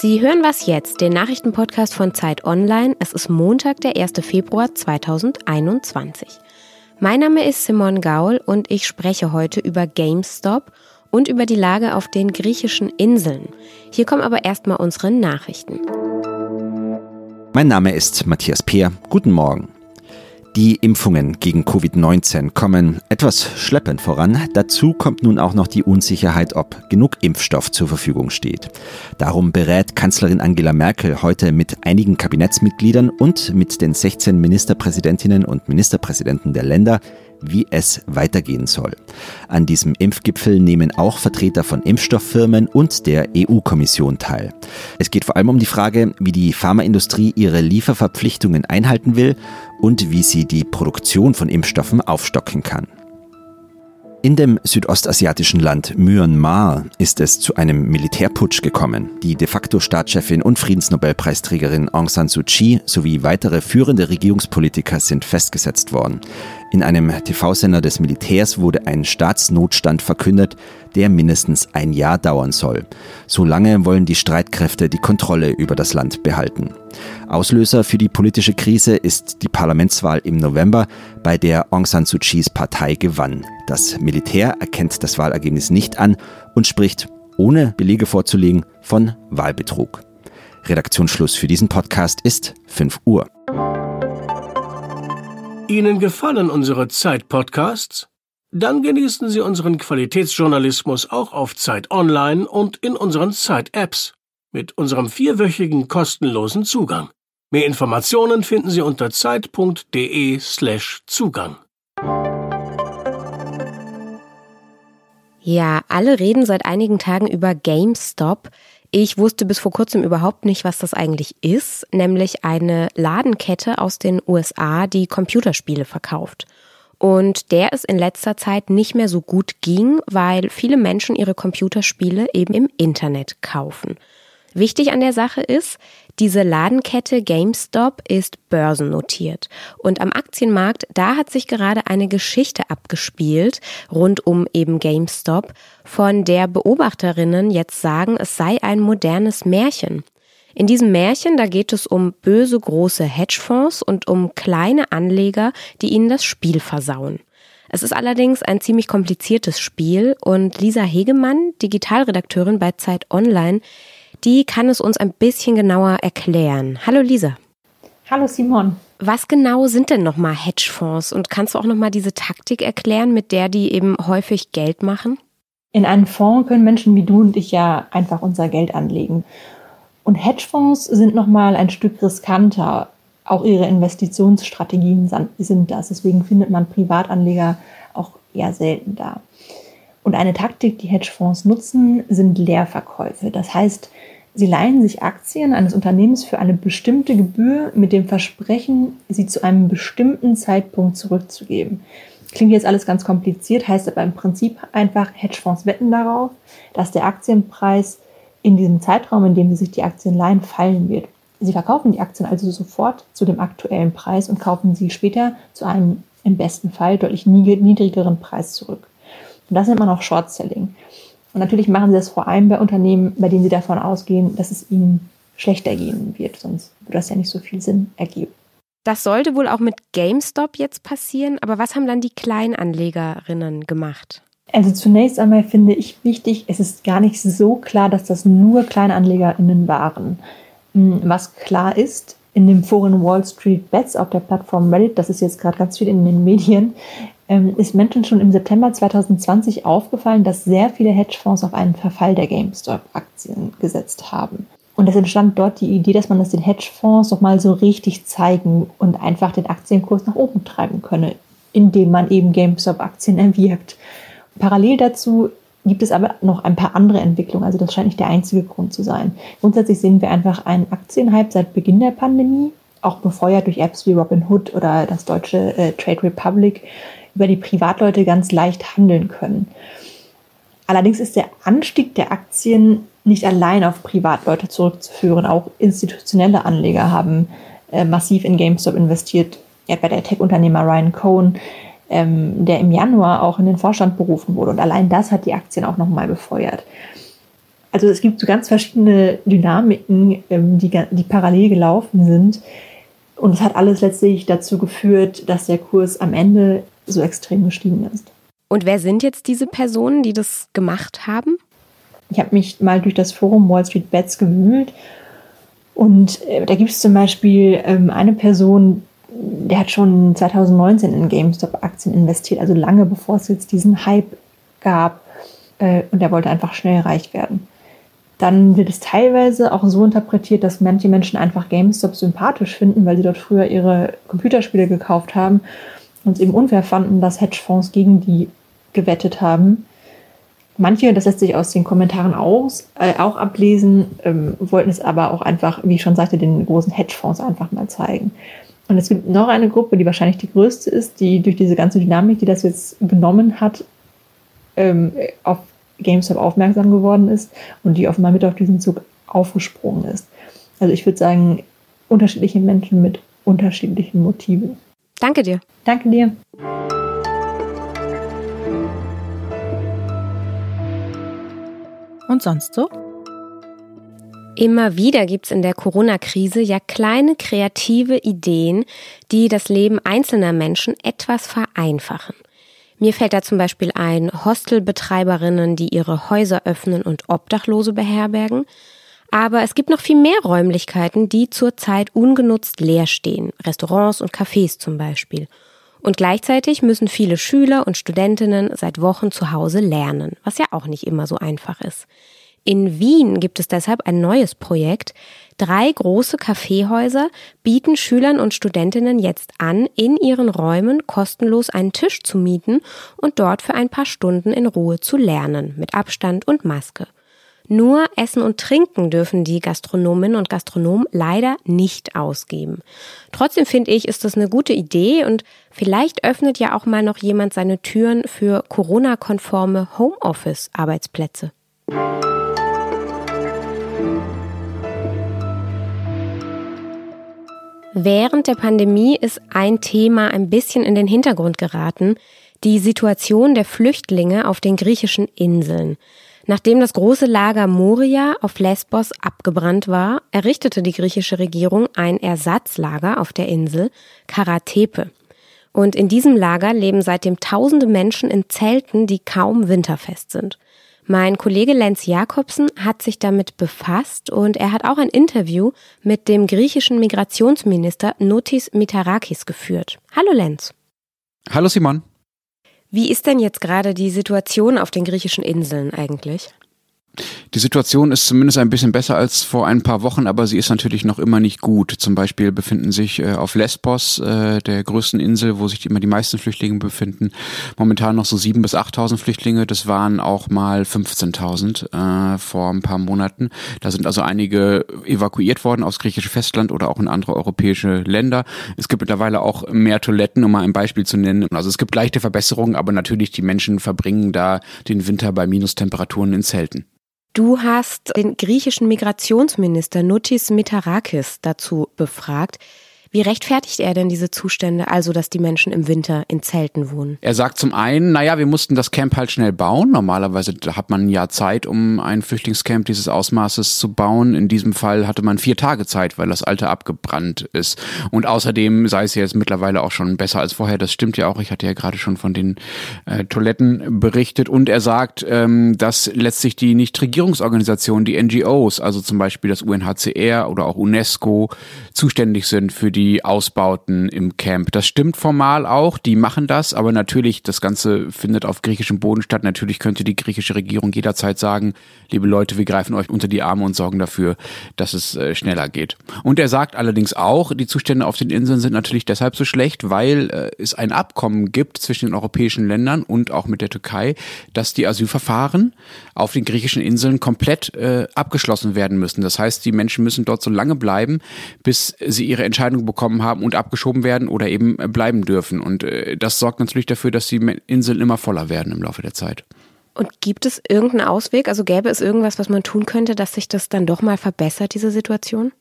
Sie hören was jetzt, den Nachrichtenpodcast von Zeit Online. Es ist Montag, der 1. Februar 2021. Mein Name ist Simon Gaul und ich spreche heute über GameStop und über die Lage auf den griechischen Inseln. Hier kommen aber erstmal unsere Nachrichten. Mein Name ist Matthias Peer. Guten Morgen. Die Impfungen gegen Covid-19 kommen etwas schleppend voran. Dazu kommt nun auch noch die Unsicherheit, ob genug Impfstoff zur Verfügung steht. Darum berät Kanzlerin Angela Merkel heute mit einigen Kabinettsmitgliedern und mit den 16 Ministerpräsidentinnen und Ministerpräsidenten der Länder, wie es weitergehen soll. An diesem Impfgipfel nehmen auch Vertreter von Impfstofffirmen und der EU-Kommission teil. Es geht vor allem um die Frage, wie die Pharmaindustrie ihre Lieferverpflichtungen einhalten will und wie sie die Produktion von Impfstoffen aufstocken kann. In dem südostasiatischen Land Myanmar ist es zu einem Militärputsch gekommen. Die de facto Staatschefin und Friedensnobelpreisträgerin Aung San Suu Kyi sowie weitere führende Regierungspolitiker sind festgesetzt worden. In einem TV-Sender des Militärs wurde ein Staatsnotstand verkündet, der mindestens ein Jahr dauern soll. So lange wollen die Streitkräfte die Kontrolle über das Land behalten. Auslöser für die politische Krise ist die Parlamentswahl im November, bei der Aung San Suu Kyis Partei gewann. Das Militär erkennt das Wahlergebnis nicht an und spricht, ohne Belege vorzulegen, von Wahlbetrug. Redaktionsschluss für diesen Podcast ist 5 Uhr. Ihnen gefallen unsere Zeit-Podcasts? Dann genießen Sie unseren Qualitätsjournalismus auch auf Zeit Online und in unseren Zeit-Apps mit unserem vierwöchigen kostenlosen Zugang. Mehr Informationen finden Sie unter zeit.de/slash Zugang. Ja, alle reden seit einigen Tagen über GameStop. Ich wusste bis vor kurzem überhaupt nicht, was das eigentlich ist, nämlich eine Ladenkette aus den USA, die Computerspiele verkauft. Und der es in letzter Zeit nicht mehr so gut ging, weil viele Menschen ihre Computerspiele eben im Internet kaufen. Wichtig an der Sache ist, diese Ladenkette GameStop ist börsennotiert. Und am Aktienmarkt, da hat sich gerade eine Geschichte abgespielt rund um eben GameStop, von der Beobachterinnen jetzt sagen, es sei ein modernes Märchen. In diesem Märchen, da geht es um böse große Hedgefonds und um kleine Anleger, die ihnen das Spiel versauen. Es ist allerdings ein ziemlich kompliziertes Spiel und Lisa Hegemann, Digitalredakteurin bei Zeit Online, die kann es uns ein bisschen genauer erklären. Hallo Lisa. Hallo Simon. Was genau sind denn nochmal Hedgefonds und kannst du auch nochmal diese Taktik erklären, mit der die eben häufig Geld machen? In einen Fonds können Menschen wie du und ich ja einfach unser Geld anlegen. Und Hedgefonds sind nochmal ein Stück riskanter. Auch ihre Investitionsstrategien sind das. Deswegen findet man Privatanleger auch eher selten da. Und eine Taktik, die Hedgefonds nutzen, sind Leerverkäufe. Das heißt, sie leihen sich Aktien eines Unternehmens für eine bestimmte Gebühr mit dem Versprechen, sie zu einem bestimmten Zeitpunkt zurückzugeben. Klingt jetzt alles ganz kompliziert, heißt aber im Prinzip einfach, Hedgefonds wetten darauf, dass der Aktienpreis in diesem Zeitraum, in dem sie sich die Aktien leihen, fallen wird. Sie verkaufen die Aktien also sofort zu dem aktuellen Preis und kaufen sie später zu einem im besten Fall deutlich niedrigeren Preis zurück. Und das nennt man auch Short Selling. Und natürlich machen sie das vor allem bei Unternehmen, bei denen sie davon ausgehen, dass es ihnen schlechter gehen wird, sonst würde das ja nicht so viel Sinn ergeben. Das sollte wohl auch mit GameStop jetzt passieren, aber was haben dann die Kleinanlegerinnen gemacht? Also zunächst einmal finde ich wichtig, es ist gar nicht so klar, dass das nur KleinanlegerInnen waren. Hm, was klar ist, in dem Forum Wall Street Bets auf der Plattform Reddit, das ist jetzt gerade ganz viel in den Medien, ähm, ist Menschen schon im September 2020 aufgefallen, dass sehr viele Hedgefonds auf einen Verfall der GameStop-Aktien gesetzt haben. Und es entstand dort die Idee, dass man das den Hedgefonds noch mal so richtig zeigen und einfach den Aktienkurs nach oben treiben könne, indem man eben GameStop-Aktien erwirkt. Parallel dazu gibt es aber noch ein paar andere Entwicklungen. Also das scheint nicht der einzige Grund zu sein. Grundsätzlich sehen wir einfach einen Aktienhype seit Beginn der Pandemie, auch befeuert durch Apps wie Robinhood oder das deutsche äh, Trade Republic, über die Privatleute ganz leicht handeln können. Allerdings ist der Anstieg der Aktien nicht allein auf Privatleute zurückzuführen. Auch institutionelle Anleger haben äh, massiv in GameStop investiert, etwa der Tech-Unternehmer Ryan Cohn. Ähm, der im Januar auch in den Vorstand berufen wurde. Und allein das hat die Aktien auch nochmal befeuert. Also es gibt so ganz verschiedene Dynamiken, ähm, die, die parallel gelaufen sind. Und es hat alles letztlich dazu geführt, dass der Kurs am Ende so extrem gestiegen ist. Und wer sind jetzt diese Personen, die das gemacht haben? Ich habe mich mal durch das Forum Wall Street Bets gewühlt und äh, da gibt es zum Beispiel ähm, eine Person, der hat schon 2019 in GameStop-Aktien investiert, also lange bevor es jetzt diesen Hype gab äh, und der wollte einfach schnell reich werden. Dann wird es teilweise auch so interpretiert, dass manche Menschen einfach GameStop sympathisch finden, weil sie dort früher ihre Computerspiele gekauft haben und es eben unfair fanden, dass Hedgefonds gegen die gewettet haben. Manche, das lässt sich aus den Kommentaren aus, äh, auch ablesen, ähm, wollten es aber auch einfach, wie ich schon sagte, den großen Hedgefonds einfach mal zeigen. Und es gibt noch eine Gruppe, die wahrscheinlich die größte ist, die durch diese ganze Dynamik, die das jetzt genommen hat, ähm, auf GameStop aufmerksam geworden ist und die offenbar mit auf diesen Zug aufgesprungen ist. Also ich würde sagen, unterschiedliche Menschen mit unterschiedlichen Motiven. Danke dir. Danke dir. Und sonst so? Immer wieder gibt es in der Corona-Krise ja kleine kreative Ideen, die das Leben einzelner Menschen etwas vereinfachen. Mir fällt da zum Beispiel ein Hostelbetreiberinnen, die ihre Häuser öffnen und Obdachlose beherbergen. Aber es gibt noch viel mehr Räumlichkeiten, die zurzeit ungenutzt leer stehen. Restaurants und Cafés zum Beispiel. Und gleichzeitig müssen viele Schüler und Studentinnen seit Wochen zu Hause lernen, was ja auch nicht immer so einfach ist. In Wien gibt es deshalb ein neues Projekt. Drei große Kaffeehäuser bieten Schülern und Studentinnen jetzt an, in ihren Räumen kostenlos einen Tisch zu mieten und dort für ein paar Stunden in Ruhe zu lernen, mit Abstand und Maske. Nur Essen und Trinken dürfen die Gastronominnen und Gastronomen leider nicht ausgeben. Trotzdem finde ich, ist das eine gute Idee und vielleicht öffnet ja auch mal noch jemand seine Türen für Corona-konforme Homeoffice-Arbeitsplätze. Während der Pandemie ist ein Thema ein bisschen in den Hintergrund geraten, die Situation der Flüchtlinge auf den griechischen Inseln. Nachdem das große Lager Moria auf Lesbos abgebrannt war, errichtete die griechische Regierung ein Ersatzlager auf der Insel Karatepe. Und in diesem Lager leben seitdem tausende Menschen in Zelten, die kaum winterfest sind. Mein Kollege Lenz Jakobsen hat sich damit befasst und er hat auch ein Interview mit dem griechischen Migrationsminister Notis Mitarakis geführt. Hallo Lenz. Hallo Simon. Wie ist denn jetzt gerade die Situation auf den griechischen Inseln eigentlich? Die Situation ist zumindest ein bisschen besser als vor ein paar Wochen, aber sie ist natürlich noch immer nicht gut. Zum Beispiel befinden sich äh, auf Lesbos, äh, der größten Insel, wo sich immer die meisten Flüchtlinge befinden, momentan noch so sieben bis achttausend Flüchtlinge. Das waren auch mal 15.000 äh, vor ein paar Monaten. Da sind also einige evakuiert worden aufs griechische Festland oder auch in andere europäische Länder. Es gibt mittlerweile auch mehr Toiletten, um mal ein Beispiel zu nennen. Also es gibt leichte Verbesserungen, aber natürlich die Menschen verbringen da den Winter bei Minustemperaturen in Zelten. Du hast den griechischen Migrationsminister Notis Mitarakis dazu befragt. Wie rechtfertigt er denn diese Zustände, also dass die Menschen im Winter in Zelten wohnen? Er sagt zum einen, naja, wir mussten das Camp halt schnell bauen. Normalerweise hat man Jahr Zeit, um ein Flüchtlingscamp dieses Ausmaßes zu bauen. In diesem Fall hatte man vier Tage Zeit, weil das alte abgebrannt ist. Und außerdem sei es jetzt mittlerweile auch schon besser als vorher. Das stimmt ja auch. Ich hatte ja gerade schon von den äh, Toiletten berichtet. Und er sagt, ähm, dass letztlich die Nichtregierungsorganisationen, die NGOs, also zum Beispiel das UNHCR oder auch UNESCO, zuständig sind für die die Ausbauten im Camp. Das stimmt formal auch, die machen das, aber natürlich, das Ganze findet auf griechischem Boden statt. Natürlich könnte die griechische Regierung jederzeit sagen, liebe Leute, wir greifen euch unter die Arme und sorgen dafür, dass es äh, schneller geht. Und er sagt allerdings auch, die Zustände auf den Inseln sind natürlich deshalb so schlecht, weil äh, es ein Abkommen gibt zwischen den europäischen Ländern und auch mit der Türkei, dass die Asylverfahren auf den griechischen Inseln komplett äh, abgeschlossen werden müssen. Das heißt, die Menschen müssen dort so lange bleiben, bis sie ihre Entscheidung bekommen haben und abgeschoben werden oder eben äh, bleiben dürfen. Und äh, das sorgt natürlich dafür, dass die Inseln immer voller werden im Laufe der Zeit. Und gibt es irgendeinen Ausweg? Also gäbe es irgendwas, was man tun könnte, dass sich das dann doch mal verbessert, diese Situation?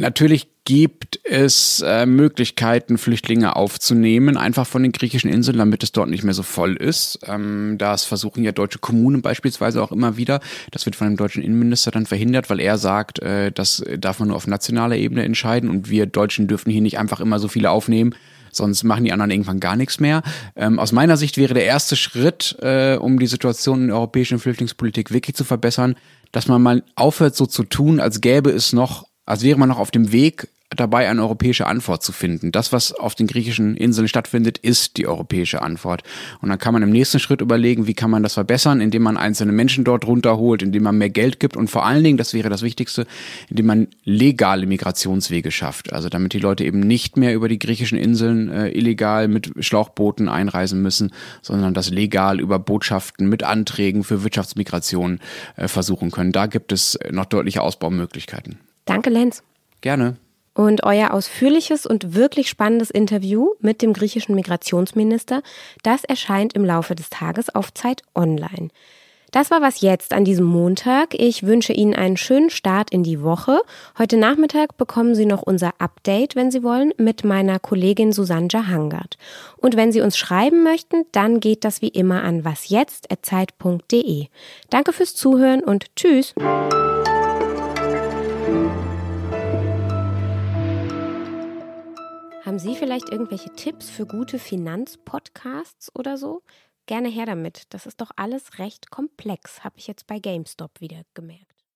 Natürlich gibt es äh, Möglichkeiten, Flüchtlinge aufzunehmen, einfach von den griechischen Inseln, damit es dort nicht mehr so voll ist. Ähm, das versuchen ja deutsche Kommunen beispielsweise auch immer wieder. Das wird von dem deutschen Innenminister dann verhindert, weil er sagt, äh, das darf man nur auf nationaler Ebene entscheiden und wir Deutschen dürfen hier nicht einfach immer so viele aufnehmen sonst machen die anderen irgendwann gar nichts mehr. Ähm, aus meiner Sicht wäre der erste Schritt, äh, um die Situation in der europäischen Flüchtlingspolitik wirklich zu verbessern, dass man mal aufhört, so zu tun, als gäbe es noch, als wäre man noch auf dem Weg dabei, eine europäische Antwort zu finden. Das, was auf den griechischen Inseln stattfindet, ist die europäische Antwort. Und dann kann man im nächsten Schritt überlegen, wie kann man das verbessern, indem man einzelne Menschen dort runterholt, indem man mehr Geld gibt und vor allen Dingen, das wäre das Wichtigste, indem man legale Migrationswege schafft. Also damit die Leute eben nicht mehr über die griechischen Inseln äh, illegal mit Schlauchbooten einreisen müssen, sondern das legal über Botschaften mit Anträgen für Wirtschaftsmigration äh, versuchen können. Da gibt es noch deutliche Ausbaumöglichkeiten. Danke, Lenz. Gerne. Und euer ausführliches und wirklich spannendes Interview mit dem griechischen Migrationsminister, das erscheint im Laufe des Tages auf Zeit Online. Das war was jetzt an diesem Montag. Ich wünsche Ihnen einen schönen Start in die Woche. Heute Nachmittag bekommen Sie noch unser Update, wenn Sie wollen, mit meiner Kollegin Susanne Hangard. Und wenn Sie uns schreiben möchten, dann geht das wie immer an wasjetzt.zeit.de. Danke fürs Zuhören und tschüss. Haben Sie vielleicht irgendwelche Tipps für gute Finanzpodcasts oder so? Gerne her damit. Das ist doch alles recht komplex, habe ich jetzt bei GameStop wieder gemerkt.